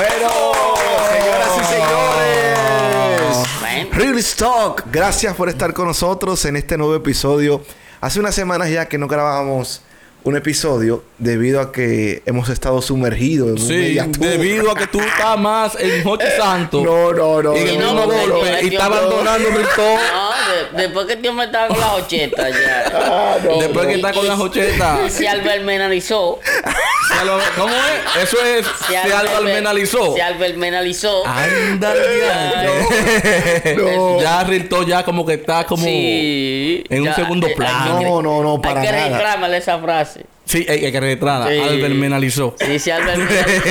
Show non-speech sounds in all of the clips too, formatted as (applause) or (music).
Bueno, señoras y señores. Real Stock, gracias por estar con nosotros en este nuevo episodio. Hace unas semanas ya que no grabábamos un episodio debido a que hemos estado sumergidos en sí, un debido a que tú estás más en Jochi Santo. No, no, no. Y el mismo golpe. Y está abandonando el todo. Después que el tío me estaba con las ochetas ya. (laughs) Ah, no, después que está con las ochetas. Se albermenalizó. ¿Cómo es? Eso es. Se, se albermenalizó. Se albermenalizó. Anda, no. Ya Rilto ya como que está como sí, en un segundo plano. No, no, no, para hay que nada. esa frase. Sí, hay, hay que registrarla. Sí. Albermenalizó. Sí, se albermenalizó.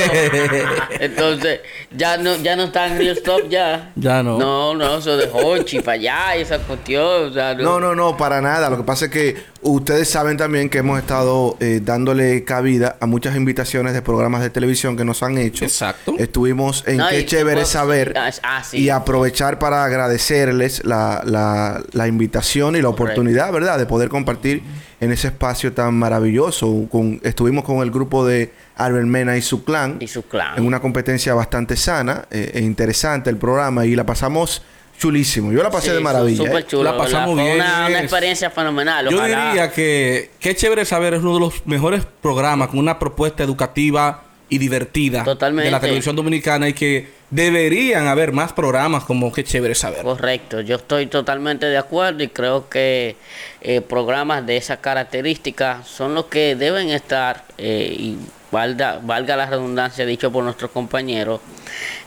(laughs) Entonces, ya no, ya no está en Real Stop ya. Ya no. No, no, eso de Hochi para allá, esa cuestión. O sea, No, no, no, para nada. Lo que pasa es que ustedes saben también que hemos estado eh, dándole cabida a muchas invitaciones de programas de televisión que nos han hecho. Exacto. Estuvimos en No, Qué y- Chévere ah, Saber ah, sí. y aprovechar para agradecerles la, la, la invitación y la Correcto. oportunidad, ¿verdad?, de poder compartir en ese espacio tan maravilloso. Con, estuvimos con el grupo de Albert Mena y su clan Y su clan. en una competencia bastante sana eh, e interesante el programa y la pasamos chulísimo. Yo la pasé Sí, de maravilla. Súper ¿eh? chulo. La pasamos Fue bien. Una, una experiencia fenomenal. Yo Ojalá- diría que Qué Chévere Saber es uno de los mejores programas con una propuesta educativa y divertida Totalmente. de la televisión dominicana y que deberían haber más programas como Qué Chévere Saber. Correcto, yo estoy totalmente de acuerdo y creo que eh, programas de esa característica son los que deben estar, eh, y valga, valga la redundancia dicho por nuestros compañeros,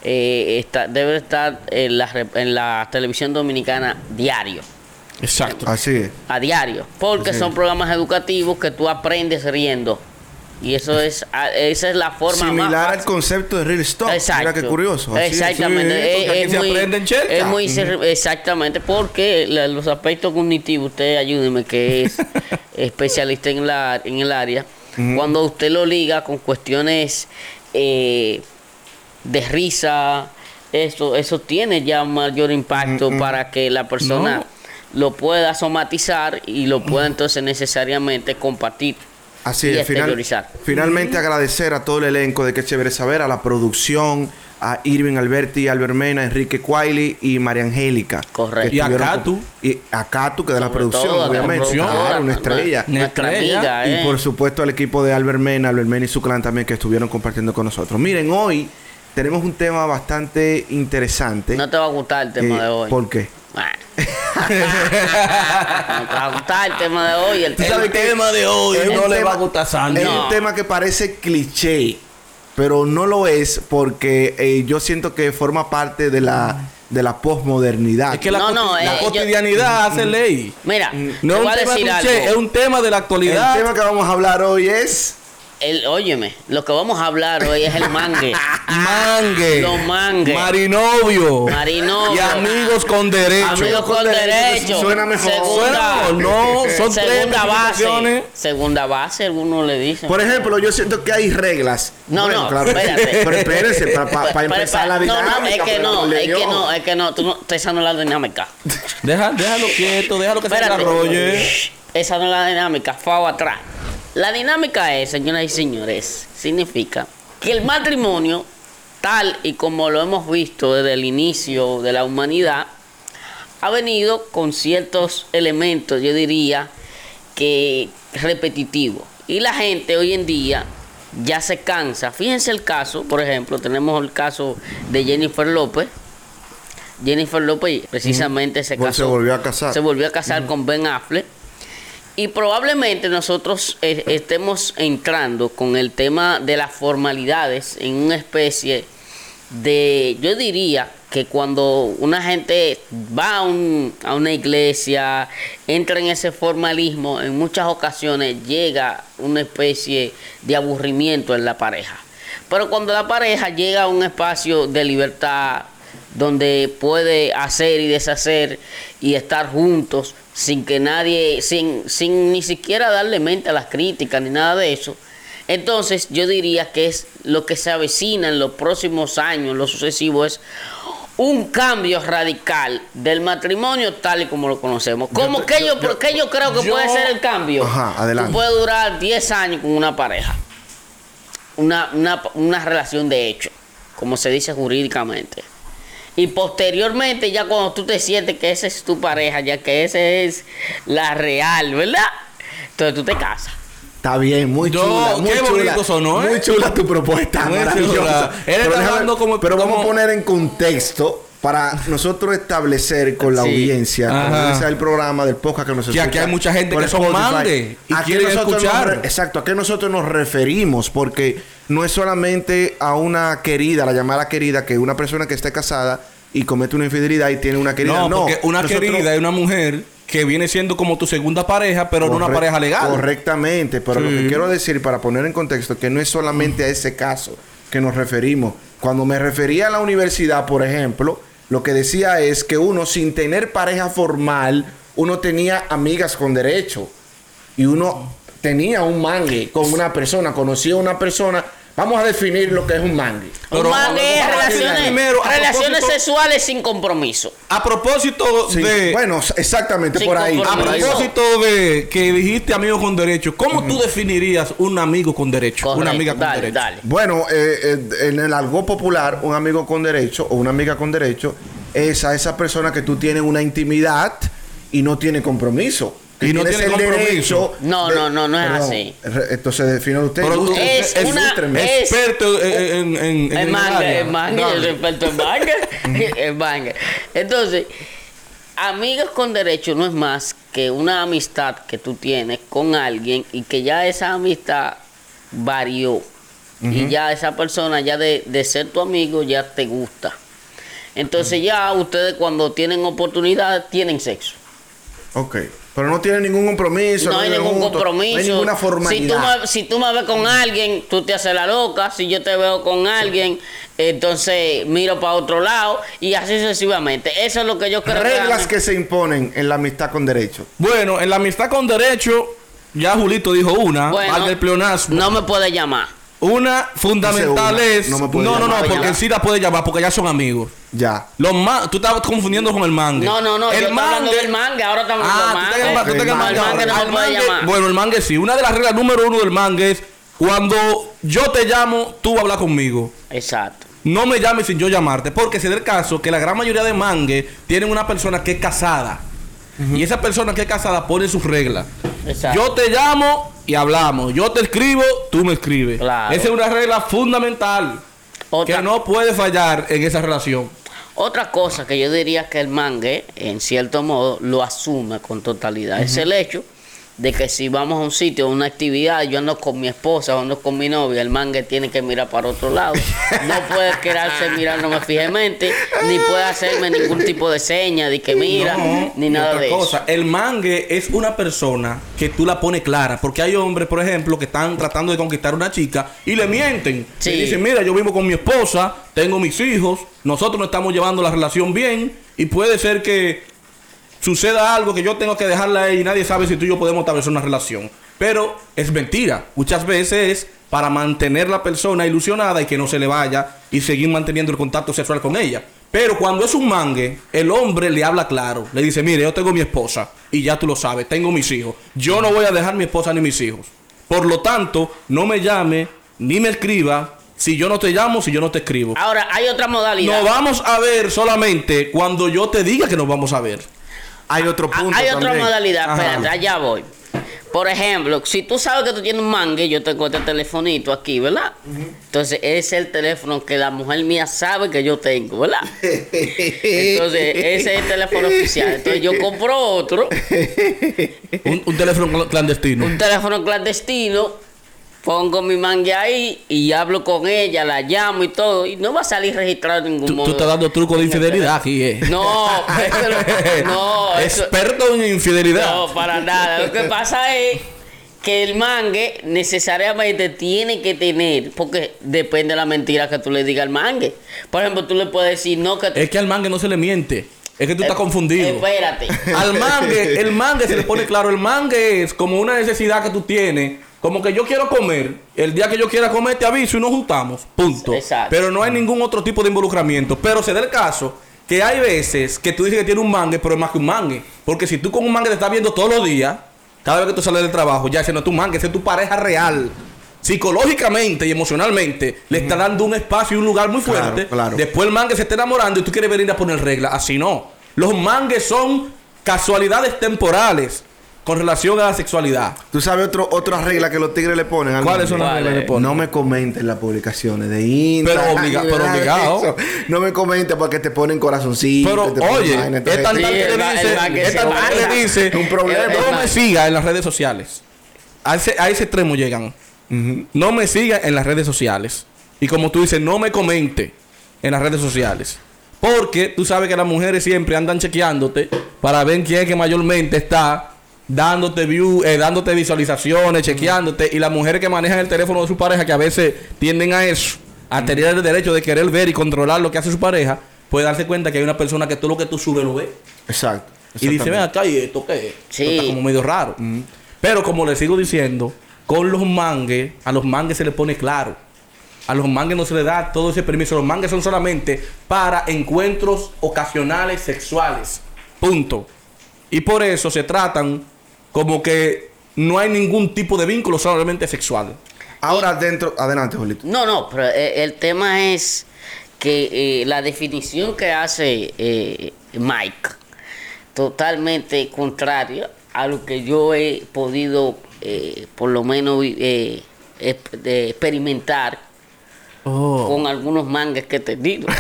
eh, está, debe estar en la, re- en la televisión dominicana diario, Exacto. Así es. a diario, porque son programas educativos que tú aprendes riendo. Y eso es, esa es la forma más Similar al fácil. concepto de Real Stop. Mira qué curioso. Así. Exactamente. Es- muy- es exactamente, porque la- los aspectos cognitivos, usted ayúdeme, que es (laughs) especialista en, la, en el área, cuando usted lo liga con cuestiones eh, de risa, eso, eso tiene ya mayor impacto para que la persona No. lo pueda somatizar y lo pueda entonces necesariamente compartir. Así y es, final- finalmente agradecer a todo el elenco de Qué Chévere Saber, a la producción, a Irving Alberti, Albert Mena, Enrique Quayle y María Angélica. Correcto. Y a Catu. Y a Catu, que de la producción, todo, obviamente. Claro, una estrella. Nuestra estrella. amiga, ¿eh? Y por supuesto al equipo de Albert Mena, Albert Mena y su clan también que estuvieron compartiendo con nosotros. Miren, hoy tenemos un tema bastante interesante. No te va a gustar el tema Eh, de hoy. ¿Por qué? Bueno. no te va a gustar el tema de hoy. El Tú sabes El que tema de hoy no le va a gustar Sandy. Es No. un tema que parece cliché, pero no lo es porque eh, yo siento que forma parte de la, de la posmodernidad. Es que la, No, no, la eh, yo- cotidianidad hace ley. Mira, No te es un voy a tema decir cliché, algo. es un tema de la El actualidad. tema que vamos a hablar hoy es... El, óyeme, lo que vamos a hablar hoy es el mangue. (laughs) Mangue. Los. Marinovio. Marinovio. Y amigos con derecho. Amigos con derecho. Suena mejor. Segunda, Suena no, son tres segunda base. especificaciones. Segunda base, algunos le dicen. Por ejemplo, yo siento que hay reglas. No, no, claro. espérate. (laughs) Pero espérense, para Pa- pa- empezar la dinámica. no, es que no, es que no, es que no, tú no, esa no es la dinámica. Deja, déjalo quieto, déjalo que se Espérate. desarrolle. Esa no es la dinámica, fao atrás. La dinámica es, señoras y señores, significa que el matrimonio, tal y como lo hemos visto desde el inicio de la humanidad, ha venido con ciertos elementos, yo diría, que repetitivos. Y la gente hoy en día ya se cansa. Fíjense el caso, por ejemplo, tenemos el caso de Jennifer López. Jennifer López precisamente se Pues casó. se volvió a casar. Se volvió a casar con Ben Affleck. Y probablemente nosotros eh, estemos entrando con el tema de las formalidades en una especie de, yo diría que cuando una gente va a, un- a una iglesia, entra en ese formalismo, en muchas ocasiones llega una especie de aburrimiento en la pareja. Pero cuando la pareja llega a un espacio de libertad, donde puede hacer y deshacer y estar juntos sin que nadie, sin, sin ni siquiera darle mente a las críticas ni nada de eso. Entonces yo diría que es lo que se avecina en los próximos años, en lo sucesivo, es un cambio radical del matrimonio tal y como lo conocemos. Como que yo, ¿por qué yo creo que yo- puede ser el cambio? Ajá, adelante. Tú puedes durar 10 años con una pareja. Una, una, una relación de hecho. como se dice jurídicamente. Y posteriormente, ya cuando tú te sientes que esa es tu pareja, ya que esa es la real, ¿verdad? Entonces tú te casas. Está bien, muy Yo- chula, muy qué chula. bonito sonó, ¿eh? Muy chula tu propuesta, Muy maravillosa. chula. Él está déjame- hablando como- pero vamos a poner en contexto para nosotros establecer con la Sí. audiencia, con la audiencia del programa, del podcast que nos Que escucha aquí hay mucha gente que son Spotify. mangue y ¿A qué quieren nos escuchar? re- exacto, a qué nosotros nos referimos, porque no es solamente a una querida, la llamada querida, que una persona que esté casada y comete una infidelidad y tiene una querida. No, No, porque una nosotros- querida es una mujer que viene siendo como tu segunda pareja, pero no una pareja legal. Correctamente, pero lo que quiero decir para poner en contexto que no es solamente a ese caso que nos referimos. Cuando me refería a la universidad, por ejemplo, lo que decía es que uno sin tener pareja formal, uno tenía amigas con derecho y uno tenía un mangue con una persona, conocía a una persona. Vamos a definir lo que es un mangue. Pero un mangue es relaciones, primero, relaciones propósito- sexuales sin compromiso. A propósito Sí, de... bueno, exactamente por ahí. A propósito de que dijiste amigo con derecho, ¿cómo tú definirías un amigo con derecho? Correcto, una amiga con dale, derecho. dale. Bueno, eh, eh, en el algo popular, un amigo con derecho o una amiga con derecho es a esa persona que tú tienes una intimidad y no tiene compromiso. Y no tiene compromiso. No, no, no, no es así. re- Entonces define usted. Pero tú- Es una- es- Experto en, en, en, en El el manga, el manga, yo soy experto en manga. (laughs) el manga. Entonces, amigos con derecho no es más que una amistad que tú tienes con alguien y que ya esa amistad varió. Y ya esa persona, ya de, de ser tu amigo, ya te gusta. Entonces ya ustedes cuando tienen oportunidad, tienen sexo. Ok. Pero no tiene ningún compromiso. No hay ningún juntos, compromiso. No hay ninguna Si tú, formalidad. me, si tú me ves con alguien, tú te haces la loca. Si yo te veo con alguien, entonces miro para otro lado y así sucesivamente. Eso es lo que yo creo Reglas que... que se imponen en la amistad con derecho. Bueno, en la amistad con derecho, ya Julito dijo una, Bueno, valga el pleonasmo. no me puede llamar. Una fundamental una, es. no No, me puede no, porque él sí la puede llamar porque ya son amigos. Ya. Los ma- tú estás confundiendo con el mangue. No, no, no. El yo hablando del manga. Ahora estamos Ah, hablando tú del manga. tú te El llamas mangue, El mangue no al me puede mangue- llamar. Bueno, el mangue sí. Una de las reglas número uno del mangue es cuando yo te llamo, tú hablas conmigo. Exacto. No me llames sin yo llamarte. Porque si es el caso que la gran mayoría de mangue tienen una persona que es casada. Y esa persona que es casada pone sus reglas. Exacto. Yo te llamo y hablamos. Yo te escribo, tú me escribes. Claro. Esa es una regla fundamental Otra, que no puede fallar en esa relación. otra cosa que yo diría que el mangue, en cierto modo, lo asume con totalidad. Es el hecho de que si vamos a un sitio, a una actividad, yo ando con mi esposa o ando con mi novia, el mangue tiene que mirar para otro lado. No puede quedarse mirándome fijamente, ni puede hacerme ningún tipo de seña de que mira, No, ni y nada de cosa, eso. El mangue es una persona que tú la pones clara. Porque hay hombres, por ejemplo, que están tratando de conquistar a una chica y le mienten. Sí. Le dicen, mira, yo vivo con mi esposa, tengo mis hijos, nosotros no estamos llevando la relación bien y puede ser que suceda algo que yo tengo que dejarla ahí y nadie sabe si tú y yo podemos establecer una relación. Pero es mentira. Muchas veces es para mantener la persona ilusionada y que no se le vaya y seguir manteniendo el contacto sexual con ella. Pero cuando es un mangue, el hombre le habla claro. Le dice, mire, yo tengo mi esposa y ya tú lo sabes, tengo mis hijos. Yo no voy a dejar mi esposa ni mis hijos. Por lo tanto, no me llame ni me escriba si yo no te llamo, si yo no te escribo. Ahora, hay otra modalidad. Nos vamos a ver solamente cuando yo te diga que nos vamos a ver. Hay otro Ah, punto. Hay otra modalidad, Ajá. espérate, allá voy. Por ejemplo, si tú sabes que tú tienes un mangue, yo tengo este telefonito aquí, ¿verdad? Entonces, ese es el teléfono que la mujer mía sabe que yo tengo, ¿verdad? Entonces, ese es el teléfono oficial. Entonces, yo compro otro, (laughs) Un, un teléfono cl- clandestino. un teléfono clandestino, pongo mi mangue ahí y hablo con ella, la llamo y todo, y no va a salir registrado en ningún Tú, modo. tú estás dando truco de infidelidad aquí, eh. No, eso no, (laughs) no, eso- Experto en infidelidad. No, para nada. Lo que pasa es que el mangue necesariamente tiene que tener, porque depende de la mentira que tú le digas al mangue. Por ejemplo, tú le puedes decir, no, que... Es que al mangue no se le miente. Es que tú estás Eh, confundido. Espérate. Al mangue, el mangue se le pone claro. El mangue es como una necesidad que tú tienes. Como que yo quiero comer. El día que yo quiera comer te aviso y nos juntamos. Punto. Exacto. Pero no hay ningún otro tipo de involucramiento. Pero se da el caso que hay veces que tú dices que tiene un mangue, pero es más que un mangue. Porque si tú con un mangue te estás viendo todos los días, cada vez que tú sales del trabajo, ya ese no es tu mangue, ese es tu pareja real. psicológicamente y emocionalmente le está dando un espacio y un lugar muy Claro, fuerte. claro. Después el mangue se está enamorando y tú quieres venir a poner reglas. Así no. Los mangues son casualidades temporales con relación a la sexualidad. Tú sabes otro, otra regla que los tigres le ponen al ¿Cuáles son las ¿Cuál reglas que es? ponen? No me comenten las publicaciones de Instagram. Pero obliga- pero obligado. No me comenten porque te ponen corazoncito. Pero te oye, es Sí, tal que le dice, es tan tal que le dice, Un problema. No me siga en las redes sociales. A ese, a ese extremo llegan. No me siga en las redes sociales. Y como tú dices, no me comente en las redes sociales. Porque tú sabes que las mujeres siempre andan chequeándote para ver quién es que mayormente está dándote view, eh, dándote visualizaciones, chequeándote. Y las mujeres que manejan el teléfono de su pareja, que a veces tienden a eso, a tener el derecho de querer ver y controlar lo que hace su pareja, puede darse cuenta que hay una persona que todo lo que tú subes lo ve. Exacto. Y dice, ven acá, ¿y esto qué es? Sí. Esto está como medio raro. Pero como le sigo diciendo, con los mangues, a los mangues se le pone claro. A los mangues no se le da todo ese permiso. Los mangues son solamente para encuentros ocasionales sexuales. Punto. Y por eso se tratan como que no hay ningún tipo de vínculo solamente sexual. Ahora dentro, adelante, Jolito. No, no, pero eh, el tema es que eh, la definición que hace eh, Mike, totalmente contraria a lo que yo he podido, eh, por lo menos, eh, experimentar con algunos mangas que he tenido. (laughs)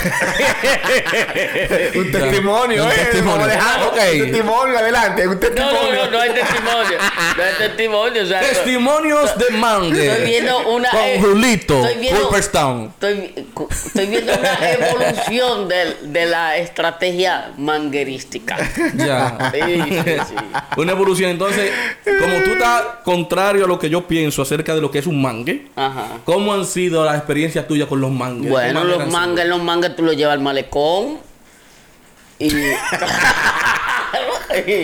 Un testimonio, Un ¿eh? testimonio. Un adelante. Un No, testimonio. no, no, no hay testimonio. No hay testimonio. O sea, Testimonios de mangue. Estoy viendo una. Con Julito, estoy viendo- Cooperstown. Estoy, viendo una (laughs) evolución de, la estrategia manguerística. Ya. Sí, sí, sí. Una evolución. Entonces, como tú estás contrario a lo que yo pienso acerca de lo que es un mangue, Ajá. ¿cómo han sido las experiencias tuyas con los mangues? ¿Qué Bueno, los mangas, los mangas tú los llevas al malecón. Y. (laughs)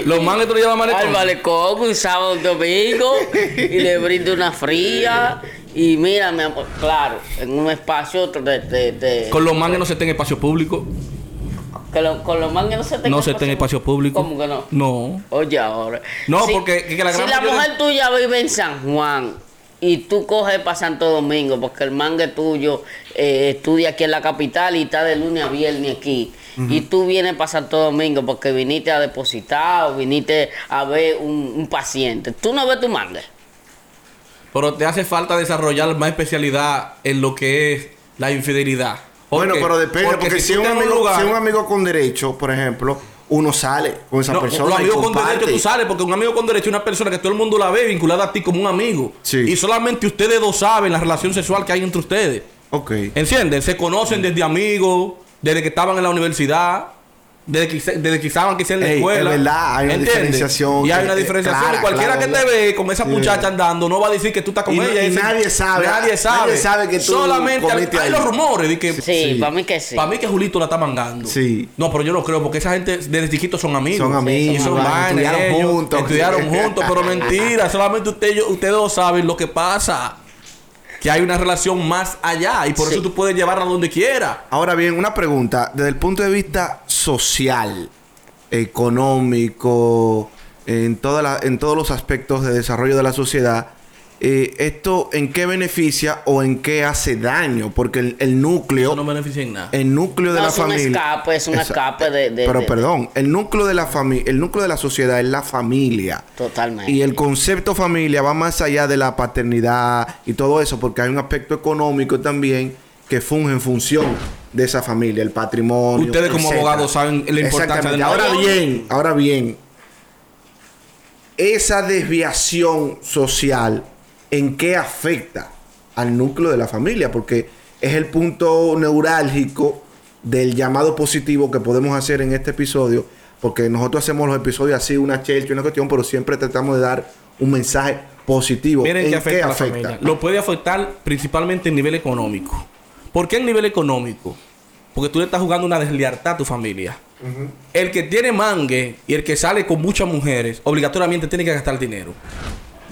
Los mangues tú los llevas al malecón. Al malecón un sábado un domingo y le brindo una fría. Y mira, mi amor, claro, en un espacio de. de, de- Con los mangues no se está en espacio público. que lo- con los mangas no se tenga No se en espacio público. ¿Cómo que no? No. Oye, ahora. No, porque- que la gran si la mujer tuya vive en San Juan y tú coges para Santo Domingo, porque el mangue tuyo eh, estudia aquí en la capital y está de lunes a viernes aquí, y tú vienes para Santo Domingo porque viniste a depositar o viniste a ver un, un paciente, tú no ves tu mangue. Pero te hace falta desarrollar más especialidad en lo que es la infidelidad. ¿Por Bueno, qué? pero depende, porque, si, tú un amigo, lugar- si un amigo con derecho, por ejemplo, uno sale con esa No, persona. los y amigos con comparte. derecho tú sales porque un amigo con derecho es una persona que todo el mundo la ve vinculada a ti como un amigo. Sí. Y solamente ustedes dos saben la relación sexual que hay entre ustedes. Ok. ¿Entienden? Se conocen desde amigos, desde que estaban en la universidad, desde que, desde que estaban quizás en la Ey, escuela. es verdad, hay una ¿Entiendes? diferenciación Y hay una diferenciación. clara, y cualquiera clara, que te ve con esa Sí. muchacha andando no va a decir que tú estás con Y ella. y nadie sabe, Nadie sabe. nadie sabe que tú Solamente hay, los rumores de que. Sí, Sí. para mí que sí. Para mí que Julito la está mangando. Sí. No, pero yo no creo, porque esa gente desde chiquitos son amigos. Son amigos, Y son van, vainas, estudiaron ellos, juntos. Estudiaron juntos, pero mentira. (laughs) Solamente usted, yo- ustedes dos saben lo que pasa. Que hay una relación más allá. Y por Sí. eso tú puedes llevarla donde quiera. Ahora bien, una pregunta. Desde el punto de vista social, económico, en, toda la- en todos los aspectos de desarrollo de la sociedad, eh, ¿esto en qué beneficia o en qué hace daño? Porque el, el núcleo... Eso no beneficia en nada. El núcleo de No, la es un familia. escape, es un Esa- escape de- de- Pero de- perdón, el núcleo de la familia, el núcleo de la sociedad es la familia. Totalmente. Y el concepto familia va más allá de la paternidad y todo eso, porque hay un aspecto económico también que funge en función de esa familia, el patrimonio. Ustedes como etcétera. abogados saben la importancia del Ahora bien, ahora bien, esa desviación social, ¿en qué afecta al núcleo de la familia? Porque es el punto neurálgico del llamado positivo que podemos hacer en este episodio, porque nosotros hacemos los episodios así, una chelcha, una cuestión, pero siempre tratamos de dar un mensaje positivo. Miren ¿En que afecta a la familia. Lo puede afectar principalmente en nivel económico. ¿Por qué en nivel económico? Porque tú le estás jugando una deslealtad a tu familia. El que tiene mangue y el que sale con muchas mujeres, obligatoriamente tiene que gastar dinero.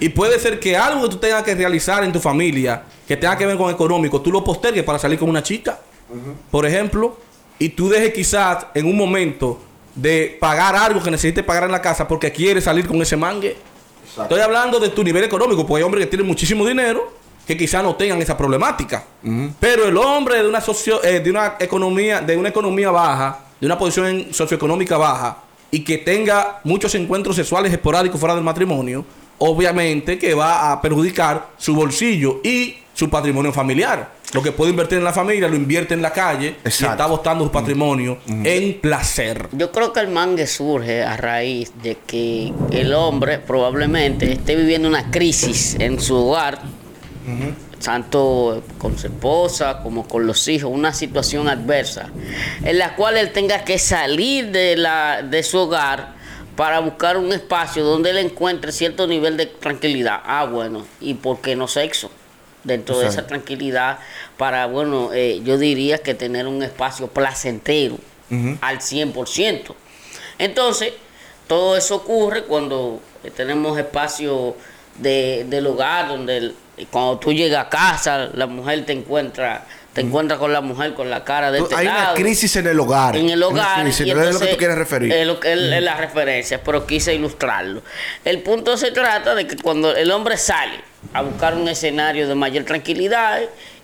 Y puede ser que algo que tú tengas que realizar en tu familia, que tenga que ver con económico, tú lo postergues para salir con una chica, por ejemplo, y tú dejes quizás en un momento de pagar algo que necesites pagar en la casa porque quieres salir con ese mangue. Estoy hablando de tu nivel económico, porque hay hombres que tienen muchísimo dinero que quizás no tengan esa problemática. Pero el hombre de una, socio, eh, de una economía, de una economía baja, de una posición socioeconómica baja, y que tenga muchos encuentros sexuales esporádicos fuera del matrimonio, obviamente que va a perjudicar su bolsillo y su patrimonio familiar. Lo que puede invertir en la familia lo invierte en la calle y está botando su patrimonio en placer. Yo creo que el mangue surge a raíz de que el hombre probablemente esté viviendo una crisis en su hogar, tanto con su esposa como con los hijos, una situación adversa, en la cual él tenga que salir de, la, de su hogar para buscar un espacio donde él encuentre cierto nivel de tranquilidad. Ah, bueno, y por qué no sexo? Dentro de esa tranquilidad, para, bueno, eh, yo diría que tener un espacio placentero al 100%. Entonces, todo eso ocurre cuando eh, tenemos espacio de, del hogar, donde el- cuando tú llegas a casa, la mujer te encuentra, te encuentra con la mujer con la cara de este Hay una crisis en el hogar. En el hogar. crisis, y no es lo que entonces, tú quieres referir. Es, lo que- es- es la referencia, pero quise ilustrarlo. El punto se trata de que cuando el hombre sale a buscar un escenario de mayor tranquilidad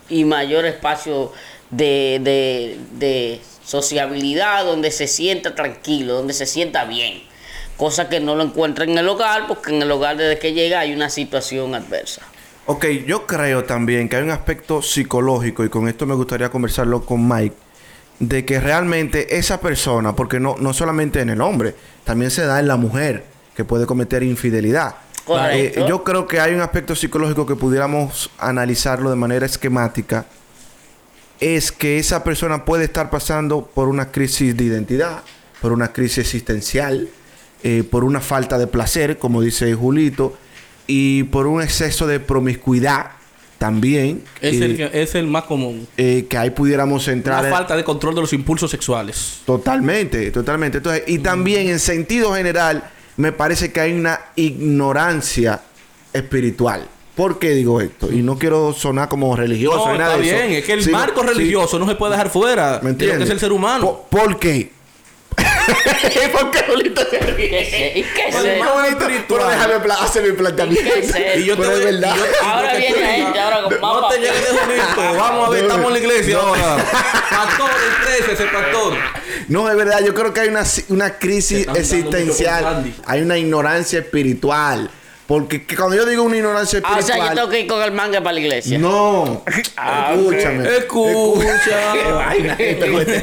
y mayor espacio de, de, de sociabilidad, donde se sienta tranquilo, donde se sienta bien. Cosa que no lo encuentra en el hogar, porque en el hogar desde que llega hay una situación adversa. Ok, yo creo también que hay un aspecto psicológico, y con esto me gustaría conversarlo con Mike, de que realmente esa persona, porque no, no solamente en el hombre, también se da en la mujer, que puede cometer infidelidad. Correcto. Eh, yo creo que hay un aspecto psicológico que pudiéramos analizarlo de manera esquemática, es que esa persona puede estar pasando por una crisis de identidad, por una crisis existencial, eh, por una falta de placer, como dice Julito, y por un exceso de promiscuidad también, Es, eh, el, que- es el más común. eh, que ahí pudiéramos entrar en- falta de control de los impulsos sexuales. Totalmente, totalmente. Entonces, y también en sentido general, me parece que hay una ignorancia espiritual. ¿Por qué digo esto? Y no quiero sonar como religioso No, ni nada está de eso. bien. Es que el marco sí, religioso no se puede dejar fuera ¿Me de lo entiendes? que es el ser humano. Po- ¿Por qué? (laughs) ¿Por qué, Julito? ¿Y qué sé? ¿Y qué sé? pero déjame hacer mi planteamiento. ¿Y yo te voy- verdad. Ahora viene la gente, ahora con más No te papel. llegues de Julito. (laughs) Vamos a ver, estamos en la iglesia ahora. (laughs) Pastor, el 13, ese pastor. No, es verdad, yo creo que hay una, una Se crisis existencial. Hay una ignorancia espiritual. Porque que cuando yo digo una ignorancia Ah, o sea, espiritual. yo tengo que ir con el manga para la iglesia. No, (laughs) Ah, escúchame. Escucha. (laughs) Qué vaina (laughs) esta cuestión.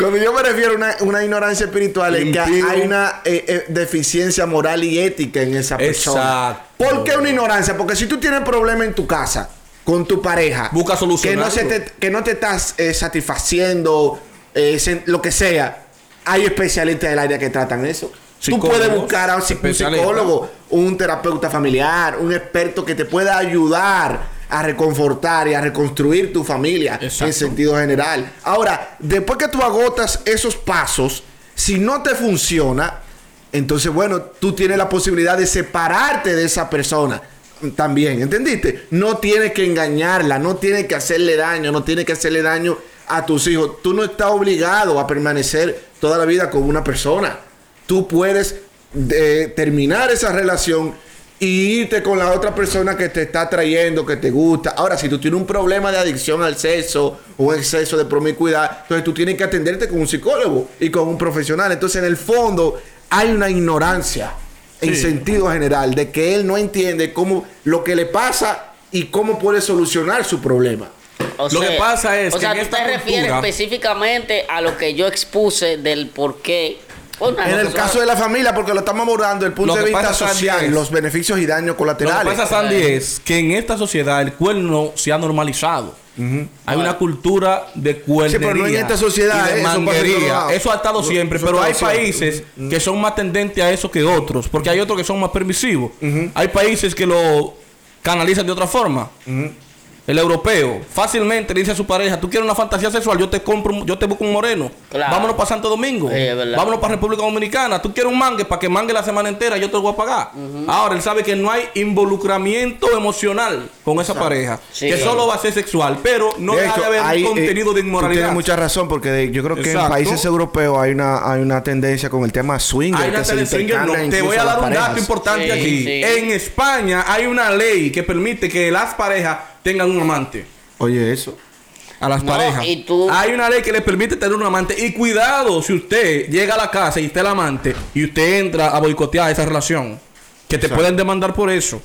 Cuando yo me refiero a una, una ignorancia espiritual, es que hay una eh, eh, deficiencia moral y ética en esa persona. Exacto. ¿Por qué una ignorancia? Porque si tú tienes problema en tu casa con tu pareja, Busca que no, se te, que no te estás eh, satisfaciendo, eh, lo que sea, hay especialistas del área que tratan eso. Tú puedes buscar a un, psicólogo, un terapeuta familiar, un experto que te pueda ayudar a reconfortar y a reconstruir tu familia Exacto. en sentido general. Ahora, después que tú agotas esos pasos, si no te funciona, entonces, bueno, tú tienes la posibilidad de separarte de esa persona también, ¿entendiste? No tienes que engañarla, no tienes que hacerle daño, no tienes que hacerle daño a tus hijos. Tú no estás obligado a permanecer toda la vida con una persona. Tú puedes eh, terminar esa relación y irte con la otra persona que te está atrayendo, que te gusta. Ahora, si tú tienes un problema de adicción al sexo o un exceso de promiscuidad, entonces tú tienes que atenderte con un psicólogo y con un profesional. Entonces, en el fondo, hay una ignorancia en Sí. sentido general de que él no entiende cómo lo que le pasa y cómo puede solucionar su problema. O Lo que pasa es o que sea, en tú esta te refieres específicamente a lo que yo expuse del por qué. Bueno, En el caso de la familia, porque lo estamos abordando desde el punto de vista social, es- los beneficios y daños Lo que colaterales. pasa, Sandy, es que en esta sociedad el cuerno se ha normalizado. Hay una cultura de cuernería. Sí, pero no en esta sociedad, y de manguería. Eso ha estado siempre, eso pero ha hay países que son más tendentes a eso que otros, porque hay otros que son más permisivos. Hay países que lo canalizan de otra forma. El europeo fácilmente le dice a su pareja, tú quieres una fantasía sexual, yo te compro, un- yo te busco un moreno. Claro. Vámonos para Santo Domingo. Sí, es verdad. Vámonos para República Dominicana. Tú quieres un mangue para que mangue la semana entera, yo te lo voy a pagar. Ahora él sabe que no hay involucramiento emocional con esa pareja, Sí. que solo va a ser sexual, pero no De hecho, de haber hay, un contenido eh, de inmoralidad. Tienes mucha razón porque de- yo creo que Exacto. en países europeos hay una hay una tendencia con el tema swinger. Hay una que se swinger, no. Te voy a dar un dato importante Sí, aquí. sí. En España hay una ley que permite que las parejas tengan un amante. Oye, eso. A las No, parejas. y tú- Hay una ley que les permite tener un amante. Y cuidado si usted llega a la casa y está el amante y usted entra a boicotear esa relación. Que te Exacto. pueden demandar por eso.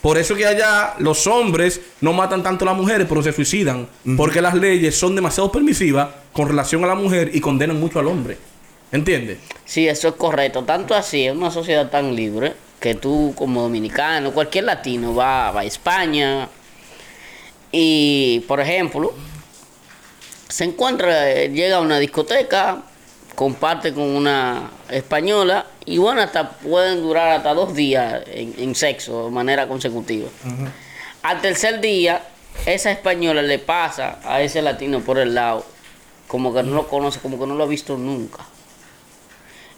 Por eso que allá los hombres no matan tanto a las mujeres, pero se suicidan. Porque las leyes son demasiado permisivas con relación a la mujer y condenan mucho al hombre. ¿Entiendes? Sí, eso es correcto. Tanto así, es una sociedad tan libre que tú como dominicano, cualquier latino va, va a España y, por ejemplo, se encuentra, llega a una discoteca, comparte con una española y bueno, hasta pueden durar hasta dos días en, en sexo de manera consecutiva. Al tercer día, esa española le pasa a ese latino por el lado, como que no lo conoce, como que no lo ha visto nunca.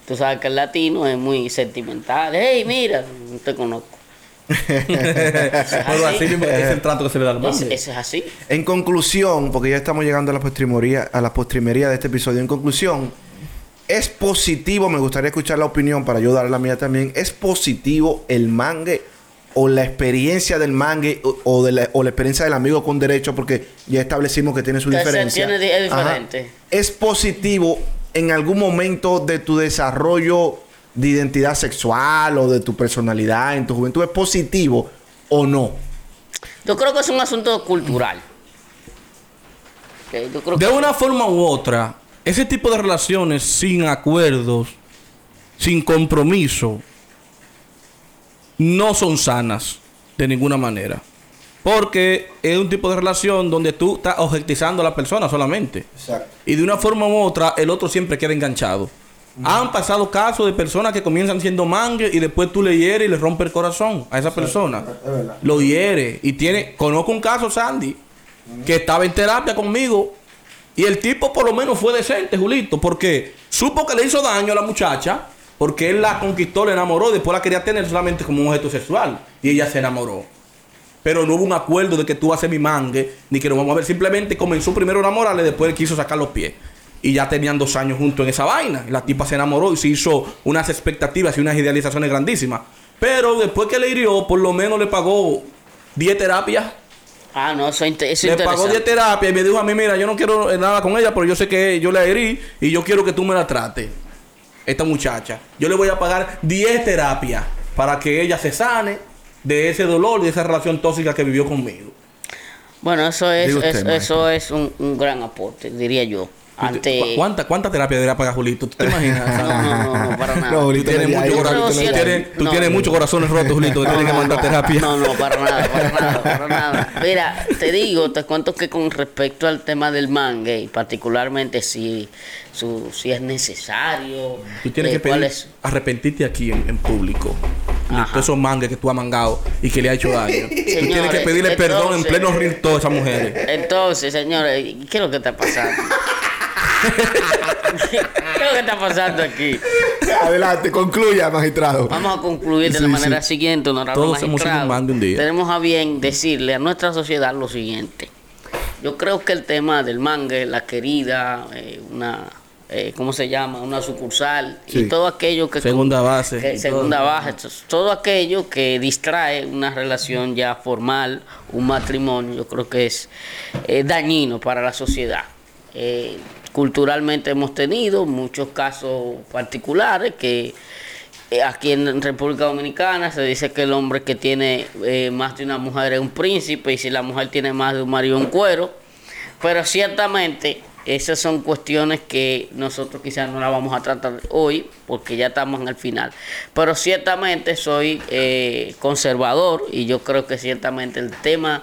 Tú sabes que el latino es muy sentimental. Hey, mira, no te conozco. (laughs) Pero así mismo es el trato que se le da al Ese, es así. En conclusión, porque ya estamos llegando a la postrimería, a la postrimería de este episodio. En conclusión, es positivo, me gustaría escuchar la opinión para yo dar la mía también. ¿Es positivo el mangue o la experiencia del mangue o, o de la, o la experiencia del amigo con derecho? Porque ya establecimos que tiene su Que se diferencia. tiene Ajá. diferente. ¿Es positivo en algún momento de tu desarrollo de identidad sexual o de tu personalidad en tu juventud? ¿Es positivo o no? Yo creo que es un asunto cultural. Ok, Yo creo De que una forma u otra, ese tipo de relaciones sin acuerdos, sin compromiso, no son sanas de ninguna manera. Porque es un tipo de relación donde tú estás objetizando a la persona solamente. Exacto. Y de una forma u otra, el otro siempre queda enganchado. Han pasado casos de personas que comienzan siendo mangue y después tú le hieres y le rompes el corazón a esa persona. Lo hiere. Y tiene. Conozco un caso, Sandy, que estaba en terapia conmigo. Y el tipo por lo menos fue decente, Julito, porque supo que le hizo daño a la muchacha, porque él la conquistó, le enamoró, después la quería tener solamente como un objeto sexual. Y ella se enamoró. Pero no hubo un acuerdo de que tú haces mi mangue, ni que nos vamos a ver. Simplemente comenzó primero a enamorarle, después él quiso sacar los pies. Y ya tenían dos años juntos en esa vaina. Y la tipa se enamoró y se hizo unas expectativas y unas idealizaciones grandísimas. Pero después que le hirió, por lo menos le pagó 10 terapias. Ah, no, eso, es inte- eso es Le pagó 10 interesante. terapias y me dijo a mí, mira, yo no quiero eh, nada con ella, pero yo sé que yo la herí y yo quiero que tú me la trates. Esta muchacha. Yo le voy a pagar 10 terapias para que ella se sane de ese dolor, de esa relación tóxica que vivió conmigo. Bueno, eso es, Diga usted, es- eso es un, un gran aporte, diría yo. Ante... ¿Cu- ¿Cuánta, ¿Cuánta terapia debería pagar Julito? ¿Tú te imaginas? (laughs) No, no, no, para nada. No, Tú tienes, mucho tú tú No. muchos corazones rotos, Julito, que tienes que mandar terapia. No, no, para nada, para nada, para nada. Mira, te digo, te cuento que con respecto al tema del mangue, y particularmente si, su, si es necesario, Tú tienes eh, que cuál pedir, es- arrepentirte aquí en, en público. De todos esos mangues que tú has mangado y que le ha hecho daño. tú tienes que Señores, pedirle perdón en pleno ring a esas mujeres. Entonces, señores, ¿qué es lo que está pasando? ¿Qué es lo que está pasando aquí? Adelante, concluya, magistrado. Vamos a concluir de la manera sí. siguiente, honorable Todos hemos sido magistrado. un día. Tenemos a bien decirle a nuestra sociedad lo siguiente. Yo creo que el tema del mangue, la querida, eh, una, eh, ¿cómo se llama? Una sucursal Sí. y todo aquello que... Segunda base. que- segunda base, to- todo aquello que distrae una relación ya formal, un matrimonio, yo creo que es eh, dañino para la sociedad. Eh, culturalmente hemos tenido muchos casos particulares que eh, aquí en República Dominicana se dice que el hombre que tiene eh, más de una mujer es un príncipe y si la mujer tiene más de un marido un cuero. Pero ciertamente esas son cuestiones que nosotros quizás no las vamos a tratar hoy porque ya estamos en el final. Pero ciertamente soy eh, conservador y yo creo que ciertamente el tema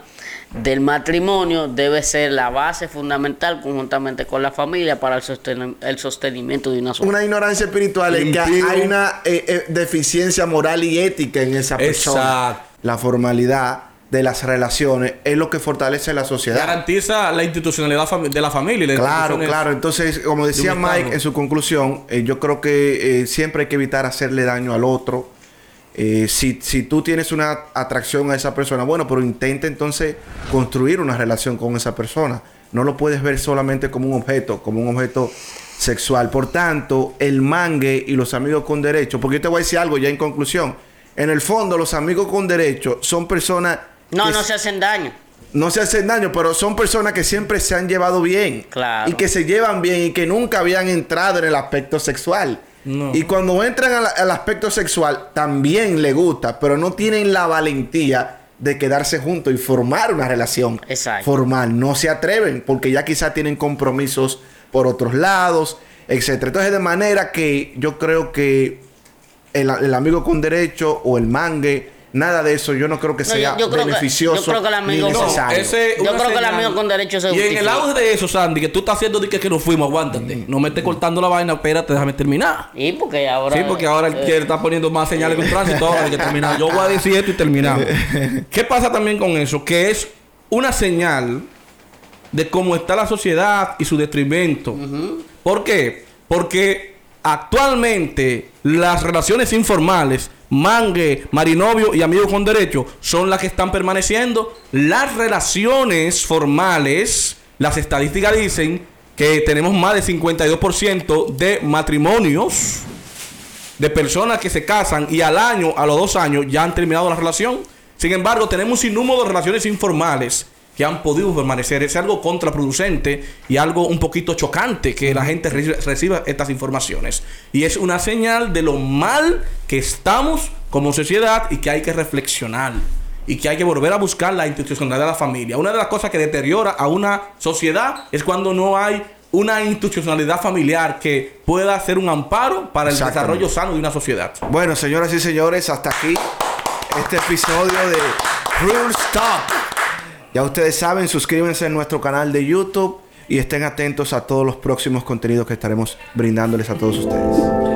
del matrimonio debe ser la base fundamental conjuntamente con la familia para el, sosten- el sostenimiento de una sociedad. Una ignorancia espiritual es que hay una eh, eh, deficiencia moral y ética en esa persona. Exacto. La formalidad de las relaciones es lo que fortalece la sociedad. Garantiza la institucionalidad de la familia. Claro, claro. Entonces, como decía de. Mike en su conclusión, eh, yo creo que eh, siempre hay que evitar hacerle daño al otro. Eh, si, si tú tienes una atracción a esa persona, bueno, pero intenta entonces construir una relación con esa persona. No lo puedes ver solamente como un objeto, como un objeto sexual. Por tanto, el mangue y los amigos con derecho, porque yo te voy a decir algo ya en conclusión. En el fondo, los amigos con derecho son personas No, no se hacen daño. no se hacen daño, pero son personas que siempre se han llevado bien. Claro. Y que se llevan bien y que nunca habían entrado en el aspecto sexual. No. Y cuando entran al, al aspecto sexual, también le gusta, pero no tienen la valentía de quedarse juntos y formar una relación Exacto. formal. No se atreven porque ya quizás tienen compromisos por otros lados, etcétera. Entonces, de manera que yo creo que el, el amigo con derecho o el mangue, nada de eso, yo no creo que No, sea yo- yo creo que- beneficioso yo creo que el amigo- ni No, necesario. ese- Yo creo que el amigo con derecho se Y en el auge de eso, Sandy, que tú estás haciendo de que, que nos fuimos, aguántate. No me estés cortando la vaina, espérate, déjame terminar. Y porque ahora. Sí, porque ahora el eh, quiere está poniendo más señales con tránsito. Ahora hay que terminar. Yo voy a decir esto y terminamos. (laughs) ¿Qué pasa también con eso? Que es una señal de cómo está la sociedad y su detrimento. ¿Por qué? Porque actualmente las relaciones informales, mangue, marinovio y amigos con derecho, son las que están permaneciendo. Las relaciones formales, las estadísticas dicen que tenemos más del 52% de matrimonios de personas que se casan y al año, a los dos años, ya han terminado la relación. Sin embargo, tenemos un sinnúmero de relaciones informales que han podido permanecer. Es algo contraproducente y algo un poquito chocante que la gente reciba, reciba estas informaciones. Y es una señal de lo mal que estamos como sociedad y que hay que reflexionar. Y que hay que volver a buscar la institucionalidad de la familia. Una de las cosas que deteriora a una sociedad es cuando no hay una institucionalidad familiar que pueda ser un amparo para el desarrollo sano de una sociedad. Bueno, señoras y señores, hasta aquí este episodio de Cruel Stop. Ya ustedes saben, suscríbanse en nuestro canal de YouTube y estén atentos a todos los próximos contenidos que estaremos brindándoles a todos ustedes.